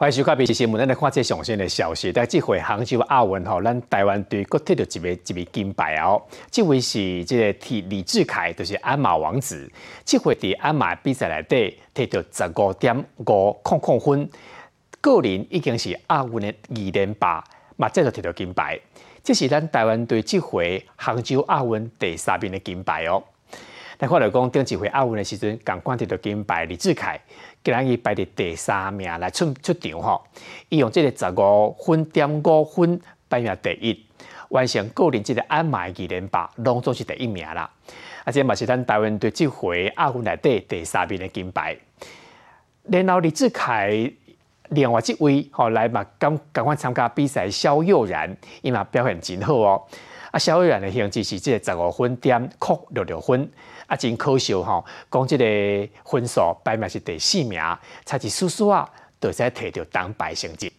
欢迎收看《BBC 新闻》，咱来看这上新的消息。在这回杭州亚运吼，咱台湾队各摕到一枚一枚金牌哦。这位是这个替李志凯，就是鞍马王子。这回伫鞍马比赛内底摕到十五点五空空分，个人已经是亚运的二连霸，嘛再度摕到金牌。这是咱台湾队这回杭州亚运第三名的金牌哦。但看来讲，顶一回亚运的时阵，刚刚摕到金牌李志凯。今日伊排伫第三名来出出场吼，伊用即个十五分点五分排名第一，完成个人即个鞍马二连霸，拢总是第一名啦。啊，这嘛是咱台湾队这回亚运内底第三名的金牌。然后李志凯另外一位吼来嘛，刚赶快参加比赛，肖佑然伊嘛表现真好哦。啊，肖佑然的成绩是即个十五分点扣六六分。啊，真可惜吼！讲即个分数排名是第四名，才是叔叔啊，就使摕到当排成绩。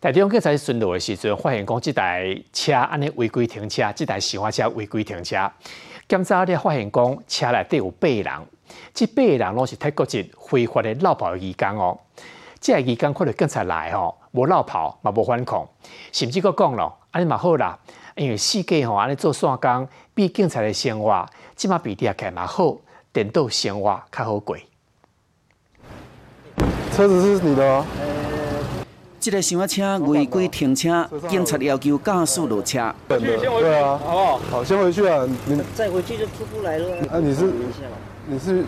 台中警察巡逻的时阵，发现讲即台车安尼违规停车，即台小货车违规停车。检查了发现讲车内底有八个人，即八个人拢是泰国籍非法的绕跑移工哦。即个移工看到警察来吼，无绕跑嘛无反抗，甚至佫讲咯，安尼嘛好啦。因为四界吼安尼做线工，比警察的生活，即码比底下开嘛好，电脑生活较好过。车子是你的吗？这个小车违规停车，警察要求驾驶落车。对啊，好不好？好，先回去啊。你再回去就出不来了。啊，你是？你是？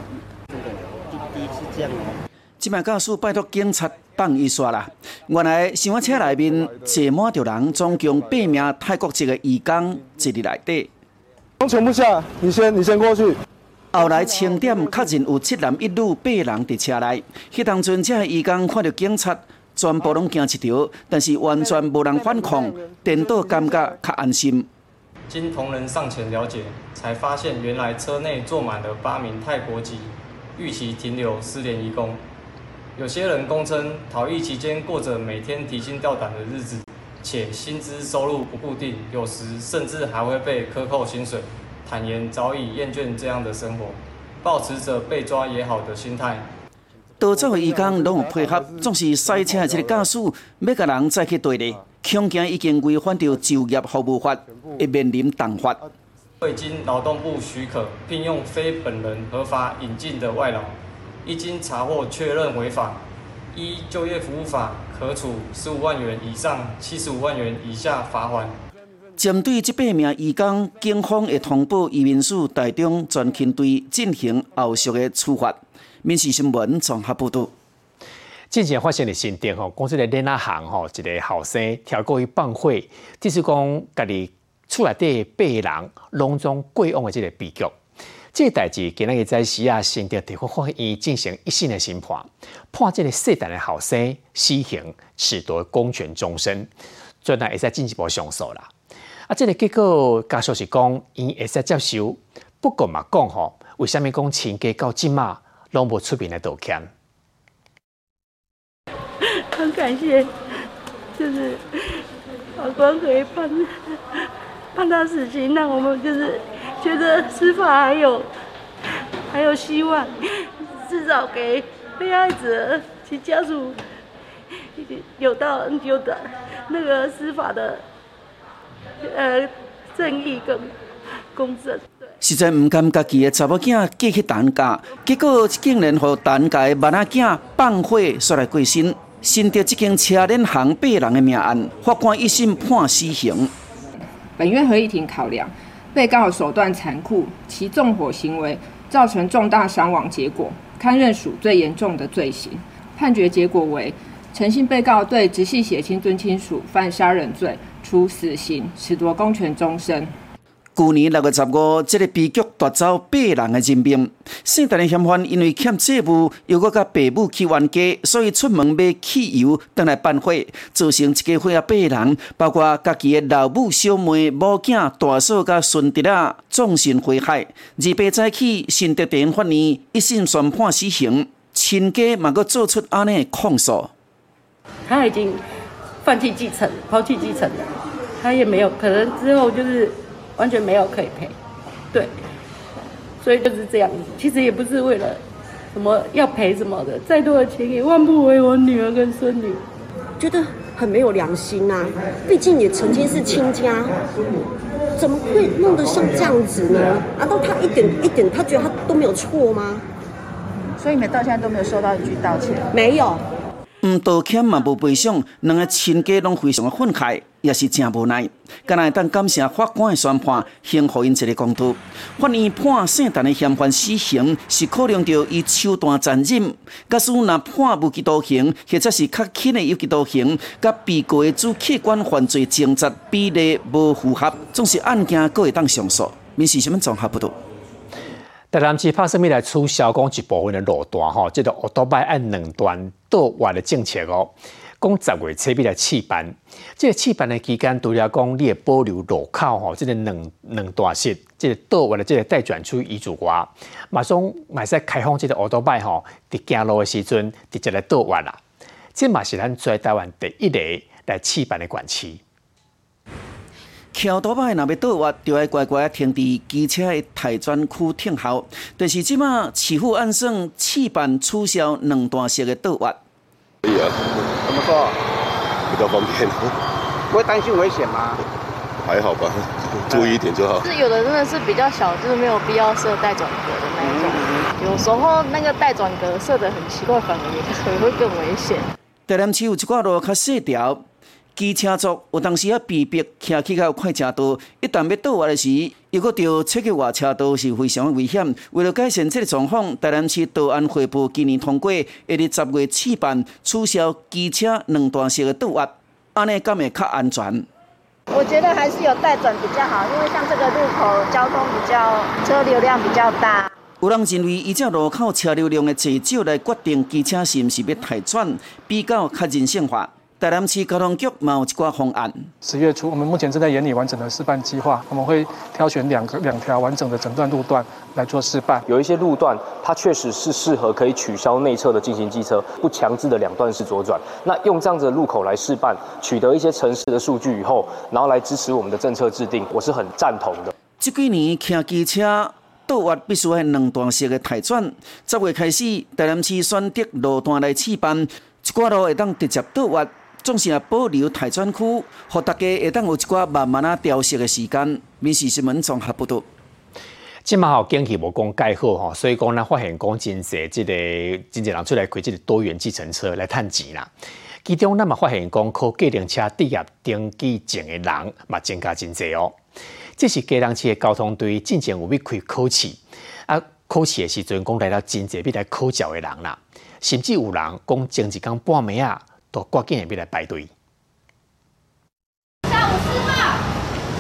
第一次这样哦。即摆驾驶拜托警察放伊煞啦！原来小货车内面坐满着人，总共八名泰国籍的义工坐伫内底。都全部下，你先，你先过去。后来清点确认有七男一女八人伫车内。迄当阵，这义工看到警察，全部拢惊一条，但是完全无人反抗，颠倒感觉较安心。经同仁上前了解，才发现原来车内坐满了八名泰国籍逾期停留失联义工。有些人供称逃逸期间过着每天提心吊胆的日子，且薪资收入不固定，有时甚至还会被克扣薪水。坦言早已厌倦这样的生活，保持着被抓也好的心态。多走的义工拢有配合，总是赛车的这个驾驶要甲人再去对立，恐惊已经违反着就业服务法，会面临重罚。未经劳动部许可聘用非本人合法引进的外劳。一经查获确认违法，依就业服务法可处十五万元以上七十五万元以下罚款。针对这八名义工，警方会通报移民署台中专勤队进行后续的处罚。民事新闻综合报道。之前发生的新店吼，公司的连那行吼，一个后生跳过去放火，即是讲家己厝内底八人隆中过往的这个悲剧。这个代志，今日在西亚新店地方法院进行一审的审判，判这个涉单的后生死刑，褫夺公权终身，最后会使进一步上诉啦。啊，这个结果家属是讲，伊会使接受，不过嘛讲吼，为什么讲亲家到今嘛拢无出面来道歉？很感谢，就是法官可以判判他死刑，那我们就是。觉得司法还有还有希望，至少给被害者其家属有到有的那个司法的呃正义跟公正。实在唔甘家己的查某囝嫁去陈家，结果竟然和陈家的囡仔囝放火煞来过身，新得这间车联行八人的命案，法官一审判死刑。本院合议庭考量。被告手段残酷，其纵火行为造成重大伤亡结果，堪认属最严重的罪行。判决结果为：诚信被告对直系血亲尊亲属犯杀人罪，处死刑，褫夺公权终身。去年六月十五，这个悲剧夺走八人的人命。姓陈的嫌犯因为欠债务，又搁甲爸母去冤家，所以出门买汽油，等来办火，造成一家伙啊八人，包括家己的老母、小妹、母囝、大嫂甲孙侄啊，纵身毁害。二八早起，新德地院法院一审宣判死刑，亲家嘛搁做出安尼控诉。他已经放弃继承，抛弃继承了，他也没有可能之后就是。完全没有可以赔，对，所以就是这样子。其实也不是为了什么要赔什么的，再多的钱也换不回我女儿跟孙女，觉得很没有良心呐。毕竟也曾经是亲家，怎么会弄得像这样子呢？难道他一点一点，他觉得他都没有错吗？所以你们到现在都没有收到一句道歉？没有。唔道歉嘛无赔偿，两个亲家拢非常的愤慨，也是真无奈。今日当感谢法官的宣判，幸福因一个公道。法院判圣诞的嫌犯死刑，是考量到伊手段残忍。假使若判无期徒刑，或者是较轻的有期徒刑，甲被告的主客观犯罪情节比例无符合，总是案件各会当上诉。民事什么综合报道。台南市拍什么来促销讲一部分的路段吼，即个奥多拜按两段倒弯的政策哦，讲十月车咪来试办，即个试办的期间，除了讲你会保留路口吼，即个两两段式，即个倒弯的即个待转出遗嘱外，马上马上开放即个奥多拜吼，伫行路的时阵直接来倒弯啦，这嘛是咱在台湾第一个来试办的管区。桥多摆若要倒弯，就要乖乖停伫机车的台转区停候。但是即马市府按算试办取消两段式的倒弯。可以啊。怎么说？比较方便。不会担心危险吗？还好吧，注意一点就好。是有的真的是比较小，就是没有必要设带转格的那一种。有时候那个带转格设的很奇怪，反而也会更危险。台南市有一挂路较细条。机车族有当时啊被逼骑起较快车道，一旦要倒下的时，又搁着切去外车道是非常危险。为了改善这个状况，台南市道安会部今年通过，一日十月起办取消机车两段式的倒压，安尼敢会较安全？我觉得还是有带转比较好，因为像这个路口交通比较车流量比较大。有人认为，以这路口车流量的减少来决定机车是毋是要抬转，比较较人性化。台南市交通局有一挂方案。十月初，我们目前正在研拟完整的示范计划，我们会挑选两个两条完整的整段路段来做示范。有一些路段，它确实是适合可以取消内侧的进行机车，不强制的两段式左转。那用这样子的路口来示范，取得一些城市的数据以后，然后来支持我们的政策制定，我是很赞同的。这几年骑机车倒弯必须系两段式的抬转，十月开始，台南市选择路段来试办，一挂路会当直接倒弯。总是啊保留台转区，互大家会当有一寡慢慢啊调息的时间。民事新闻综合报道。即马吼经济无讲介好吼，所以讲咱发现讲真济即个真济人出来开即个多元计程车来趁钱啦。其中咱嘛发现讲靠计程车置业登记证的人嘛增加真济哦。这是计程车的交通队进前有要开考试，啊考试的时阵讲来到真济要来考照的人啦，甚至有人讲前一工半暝啊。都赶紧要来排队。下午四号，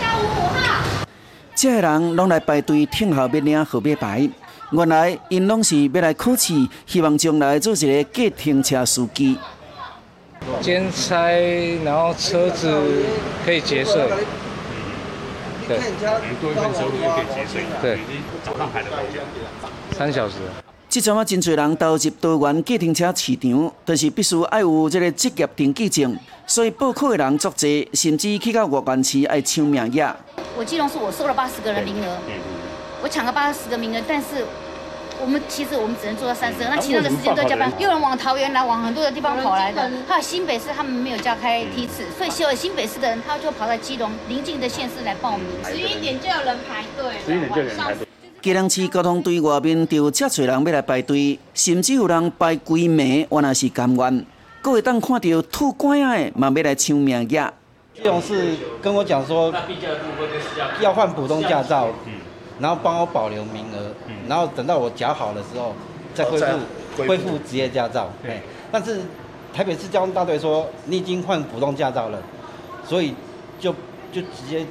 下午五号，这些人拢来排队等候要领号码牌。原来因拢是要来考试，希望将来做一个计程车司机。兼差，然后车子可以节税。对，你多一份收入就可以节税。对，早上排了？三小时。即阵啊，真侪人投入多元计程车市场，但是必须要有这个职业登记证，所以报考的人足多，甚至去到外县市爱抢名额。我基隆是我收了八十个人名额，我抢了八十个名额，但是我们其实我们只能做到三十个，那其他的时间都加班。有人往桃园来，往很多的地方跑来的，还有新北市他们没有加开梯次，所以所有新北市的人他就跑到基隆邻近的县市来报名。十一点就有人排队，十一点就有人排队。吉隆市交通队外面就遮侪人要来排队，甚至有人排规暝，原来是甘愿。各位当看到吐乖的，嘛要来抢名额。基隆市跟我讲说，要换普通驾照，然后帮我保留名额，然后等到我缴好的时候再恢复恢复职业驾照。但是台北市交通大队说，你已经换普通驾照了，所以就就直接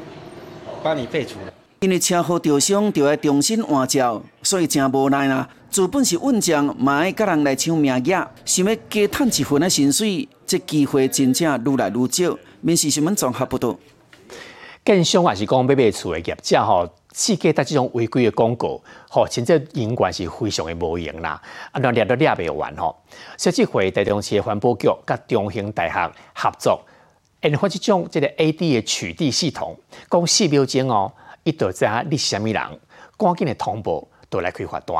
把你废除了。因为车祸受伤，就要重新换照，所以真无奈啦。资本是稳将，嘛爱甲人来抢名额，想要加赚一份的薪水，这机会真正愈来愈少。面试新闻综合报道。更凶还是讲买卖厝的业者吼，世界在这种违规的广告，吼，真正营管是非常的无用啦。啊，那掠都掠袂完吼。设计会台中市环保局甲中兴大学合作，研发这种这个 A D 的取缔系统，讲四秒钟哦。一道在你是虾米人，赶紧的通报，都来开罚单。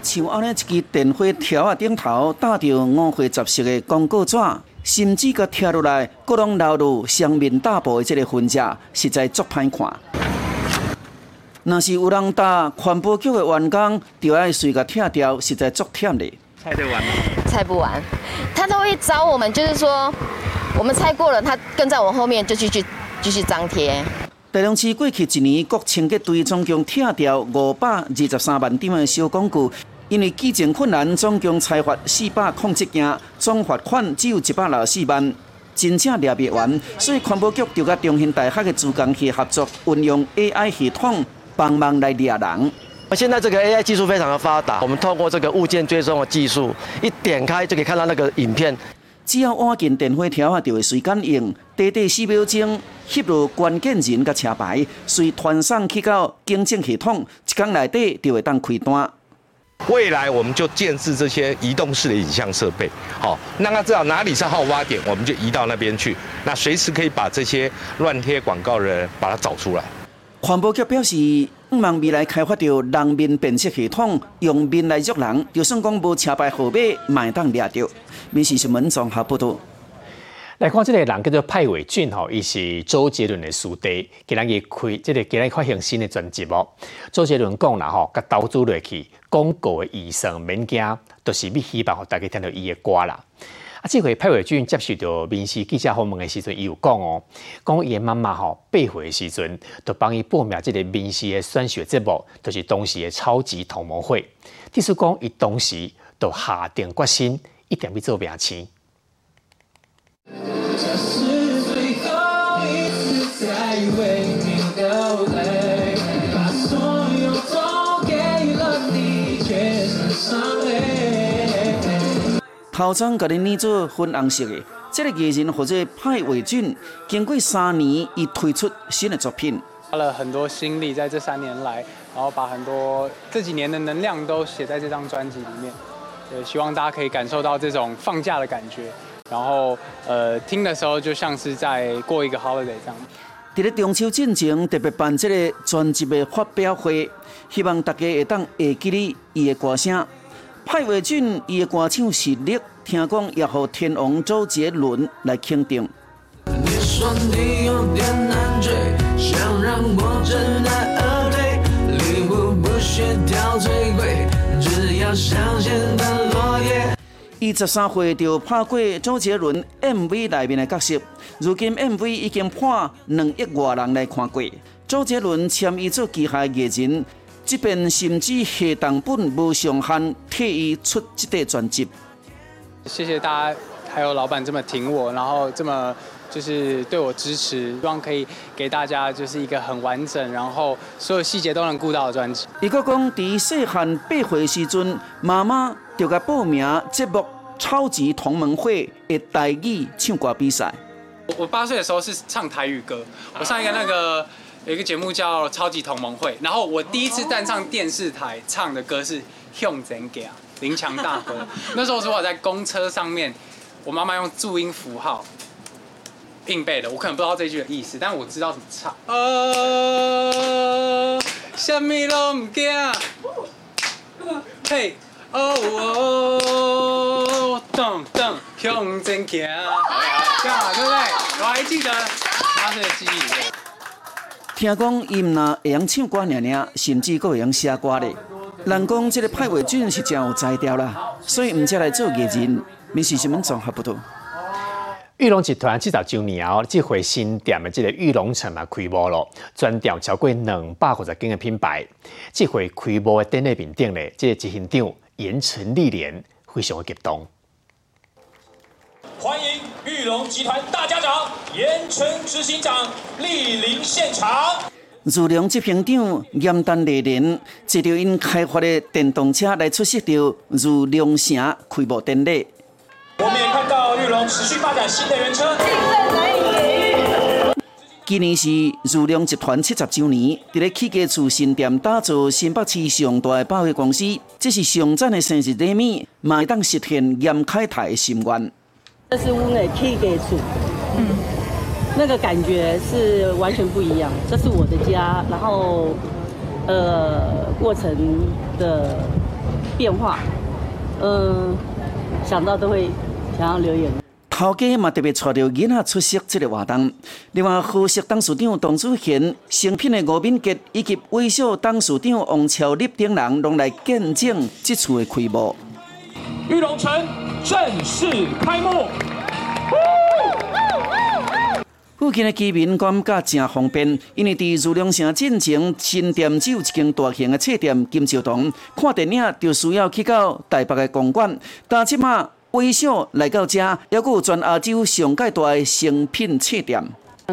像安尼一支电火条啊顶头打着五花十色的广告纸，甚至甲贴落来，各拢流露双面大部的这个分价，实在足歹看。若是有人打环保局的员工，就要随甲拆掉，实在足忝的。拆得完吗？拆不完，他都会找我们，就是说我们拆过了，他跟在我后面就继续继续张贴。台中市过去一年，各清洁队总共拆掉五百二十三万张的小广告，因为基建困难，总共裁罚四百控制件，总罚款只有一百六十四万，真正抓不完。所以环保局就甲中兴大学的自工系合作，运用 AI 系统。帮忙来抓人。现在这个 AI 技术非常的发达，我们透过这个物件追踪的技术，一点开就可以看到那个影片。只要按紧电话条啊，就会随感应，短短四秒钟，翕录关键人甲车牌，随传送去到警政系统，一天内底就会当开单。未来我们就建置这些移动式的影像设备，好，让他知道哪里是好挖点，我们就移到那边去，那随时可以把这些乱贴广告的人把它找出来。环保局表示，希望未来开发到人面辨识系统，用面来捉人，就算讲无车牌号码，也当抓到。民事新闻综合报道。来看这个人叫做派伟俊吼，伊是周杰伦的师弟，今日开这个今日发行新的专辑哦。周杰伦讲啦吼，甲投资落去广告的医生免惊，都是要希望大家听到伊的歌啦。这回派伟俊接受到民事记者访问的时阵，伊有讲哦，讲伊的妈妈吼八岁的时阵，就帮伊报名这个民事的选秀节目，就是当时的超级同盟会。第四讲伊当时就下定决心，一定要做明星。头装甲你捏做粉红色的，这个艺人或者派伟俊，经过三年，已推出新的作品，花了很多心力在这三年来，然后把很多这几年的能量都写在这张专辑里面。对，希望大家可以感受到这种放假的感觉，然后呃听的时候就像是在过一个 holiday 这样。伫咧中秋进前特别办这个专辑的发表会，希望大家会当会记得伊的歌声。派伟俊伊的歌唱实力，听讲也和天王周杰伦来肯定。你说你有点难追，想让我知难而退，礼物不需挑最贵，只要香榭的落叶。伊十三岁就拍过周杰伦 MV 内面的角色，如今 MV 已经破两亿外人来看过。周杰伦签伊做旗下艺人。这边甚至下当本无上限，替伊出这个专辑。谢谢大家，还有老板这么挺我，然后这么就是对我支持，希望可以给大家就是一个很完整，然后所有细节都能顾到的专辑。伊个讲，伫细汉八岁时阵，妈妈就甲报名节目《超级同盟会》的台语唱歌比赛。我我八岁的时候是唱台语歌，我上一个那个。有一个节目叫《超级同盟会》，然后我第一次站上电视台唱的歌是《向前行》，林强大哥。那时候是我在公车上面，我妈妈用注音符号硬背的，我可能不知道这句的意思，但我知道怎么唱。哦，什么都唔惊，嘿，哦哦，噔噔，向前行，对不对？我还记得八岁的记忆。听讲伊毋那会晓唱歌，尔尔，甚至佫会晓写歌咧。人讲这个派伟俊是真有才调啦，所以毋才来做艺人。你是什么综合报道。玉龙集团制造周年哦，这回新店的这个玉龙城嘛开幕了，专调超过两百五十间的品牌。这回开幕的店内面顶咧，这个执行长严成历年非常的激动。欢迎玉龙集团大家长严成执行长莅临现场。玉龙执行长严丹历年借着因开发的电动车来出席到玉龙城开幕典礼。我们也看到玉龙持续发展新的原车。今年是玉龙集团七十周年，伫咧起家厝新店打造新北市上大的百货公司，这是上赞的生日礼物，嘛当实现严开泰的心愿。这是屋内 K 给处，嗯，那个感觉是完全不一样。这是我的家，然后，呃，过程的变化，嗯，想到都会想要留言。头家嘛特别带着囡仔出席这个活动。另外，贺氏董事长董子贤、成品的吴敏杰以及微笑董事长王超立等人，拢来见证这次的开幕。玉龙城正式开幕。附近的居民感觉真方便，因为伫如龙城进前新店只有一间大型的册店金兆堂，看电影就需要去到台北的公馆。但即马微笑来到这，还有全亚洲上盖大的成品册店。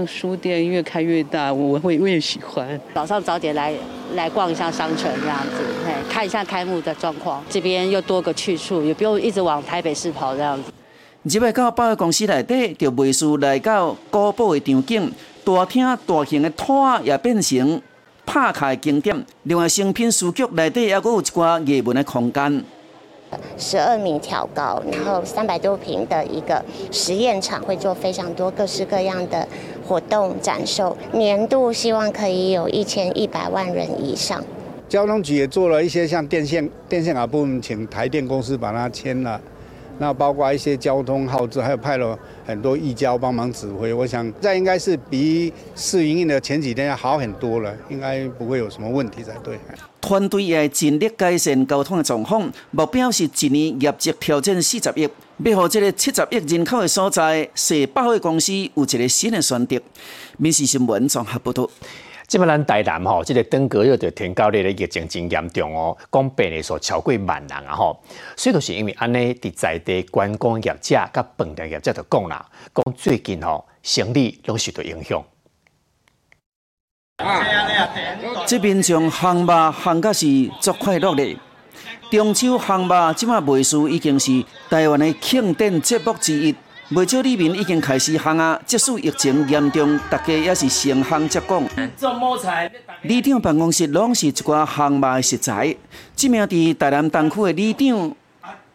书店越开越大，我会越喜欢。早上早点来来逛一下商城，这样子，看一下开幕的状况。这边又多个去处，也不用一直往台北市跑这样子。入来到百货公司内底，就袂输来到古堡的场景，大厅大型的摊也变成拍卡的景点。另外，成品书局内底也佫有一寡热门的空间。十二米挑高，然后三百多平的一个实验场，会做非常多各式各样的活动展售。年度希望可以有一千一百万人以上。交通局也做了一些像电线电线啊部分，请台电公司把它签了。那包括一些交通号志，还有派了很多义交帮忙指挥。我想这应该是比试营运的前几天要好很多了，应该不会有什么问题才对。团队也尽力改善交通的状况，目标是一年业绩挑战四十亿，要让这个七十亿人口的所在，使百货公司有一个新的选择。民事新闻综合报道。即摆咱台南吼，即个登革热的天高热的疫情真严重哦，讲病例数超过万人啊吼，所以就是因为安尼，伫在地观光业者甲饭店业者就讲啦，讲最近吼生理拢受到影响。这边将航马航甲是足快乐的，中秋航马即摆卖数已经是台湾的庆典节目之一。未少里民已经开始行啊，即使疫情严重，大家也是成行接讲。里长办公室拢是一寡航马食材。即名伫台南东区的里长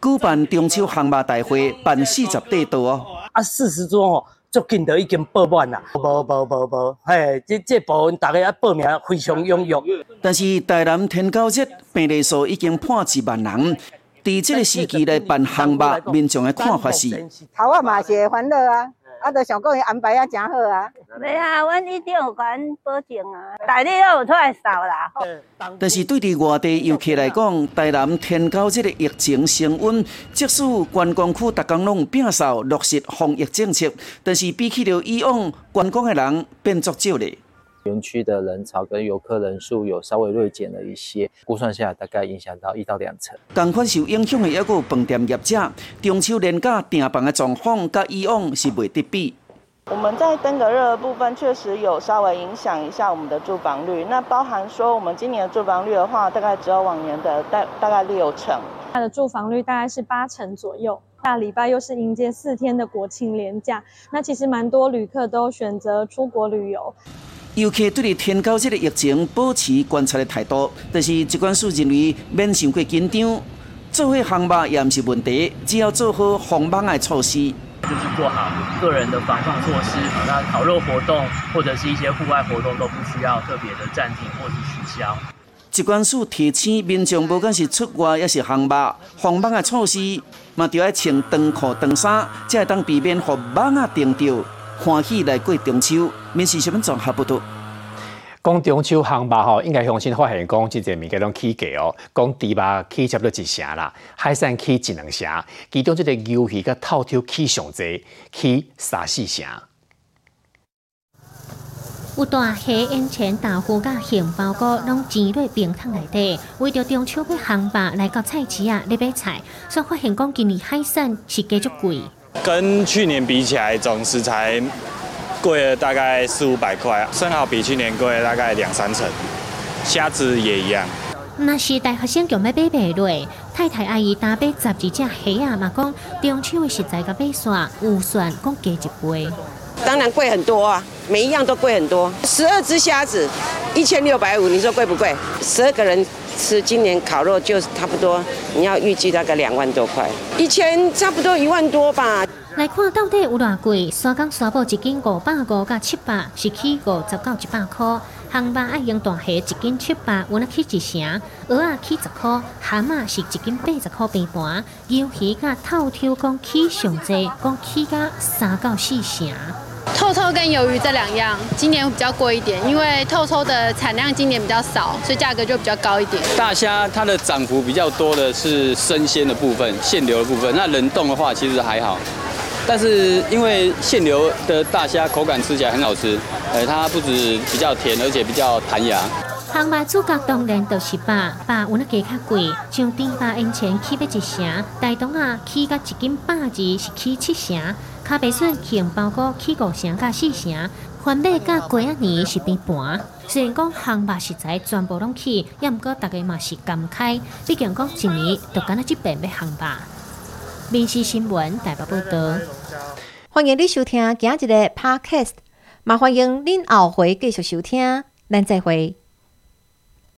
举办中秋航马大会，办四十地多哦。啊，四十桌哦，足近都已经报满啦。无无无无，嘿，这这部分大家啊报名非常踊跃。但是台南天狗节病例数已经破一万人。伫这个时期来办项目，民众的看法是：头啊嘛是会烦恼啊，啊，都想讲伊安排啊真好啊。没啊，阮一定有管保证啊，大力都有出来扫啦。但是对伫外地游客来讲，台南天高这个疫情升温，即使观光区逐工拢摒扫落实防疫政策，但是比起着以往，观光的人变作少咧。园区的人潮跟游客人数有稍微锐减了一些，估算下来大概影响到一到两成。同款受影响的也有饭店业者，中秋连假订房的状况，跟以往是未得比。我们在登革热的部分确实有稍微影响一下我们的住房率，那包含说我们今年的住房率的话，大概只有往年的大大概六成。它的住房率大概是八成左右。下礼拜又是迎接四天的国庆连假，那其实蛮多旅客都选择出国旅游。游客对天高这个疫情保持观察的态度，但是疾管署认为免太过紧张，做好航班也不是问题，只要做好防范的措施，就是做好个人的防范措施。那烤肉活动或者是一些户外活动都不需要特别的暂停或是取消。疾管署提醒民众，不管是出外也是航班，防范的措施嘛，就要穿长裤长衫，才会当避免互蚊啊叮到。欢喜来过中秋，面试什么综合不多。讲中秋航吧吼，应该相信发现讲即个物件拢起价哦。讲猪肉起差不多一成啦，海产起一两成，其中即个鱿鱼甲透抽起上侪，起三四成。有大虾、烟钱、豆腐甲杏鲍菇拢钱落冰桶内底，为着中秋要航吧来到菜市啊，咧买菜，所以发现讲今年海产是加足贵。跟去年比起来，总食材贵了大概四五百块，生蚝比去年贵了大概两三成，虾子也一样。那是大学生强要买买落，太太阿姨打买十二只虾啊嘛，讲中秋的食材甲买线有算讲加一倍。当然贵很多啊，每一样都贵很多。十二只虾子一千六百五，你说贵不贵？十二个人吃今年烤肉就差不多，你要预计大概两万多块，一千差不多一万多吧。来看到底有偌贵？沙港沙布一斤五百五到七百，是起五十到一百块。烘肉爱用大虾一斤七百，温啊起一成；鹅啊起十块，蛤蟆是一斤八十块平盘。鱿鱼甲透抽讲起上济，讲起甲三到四成。透抽跟鱿鱼这两样，今年比较贵一点，因为透抽的产量今年比较少，所以价格就比较高一点。大虾它的涨幅比较多的是生鲜的部分、现流的部分，那冷冻的话其实还好。但是因为现流的大虾口感吃起来很好吃，呃，它不止比较甜，而且比较弹牙。烘肉主角当然就是肉，肉有那价较贵，像猪肉因前起要一成，大东啊起甲一斤百二是起七成，卡贝笋起用包裹起五成甲四成，番麦甲鸡仔年是变盘。虽然讲烘肉食材全部拢起，也毋过大家嘛是感慨，毕竟讲一年就干那一遍要烘肉。民事新闻台北报道。欢迎你收听今日的 Podcast，嘛欢迎恁后回继续收听，咱再会。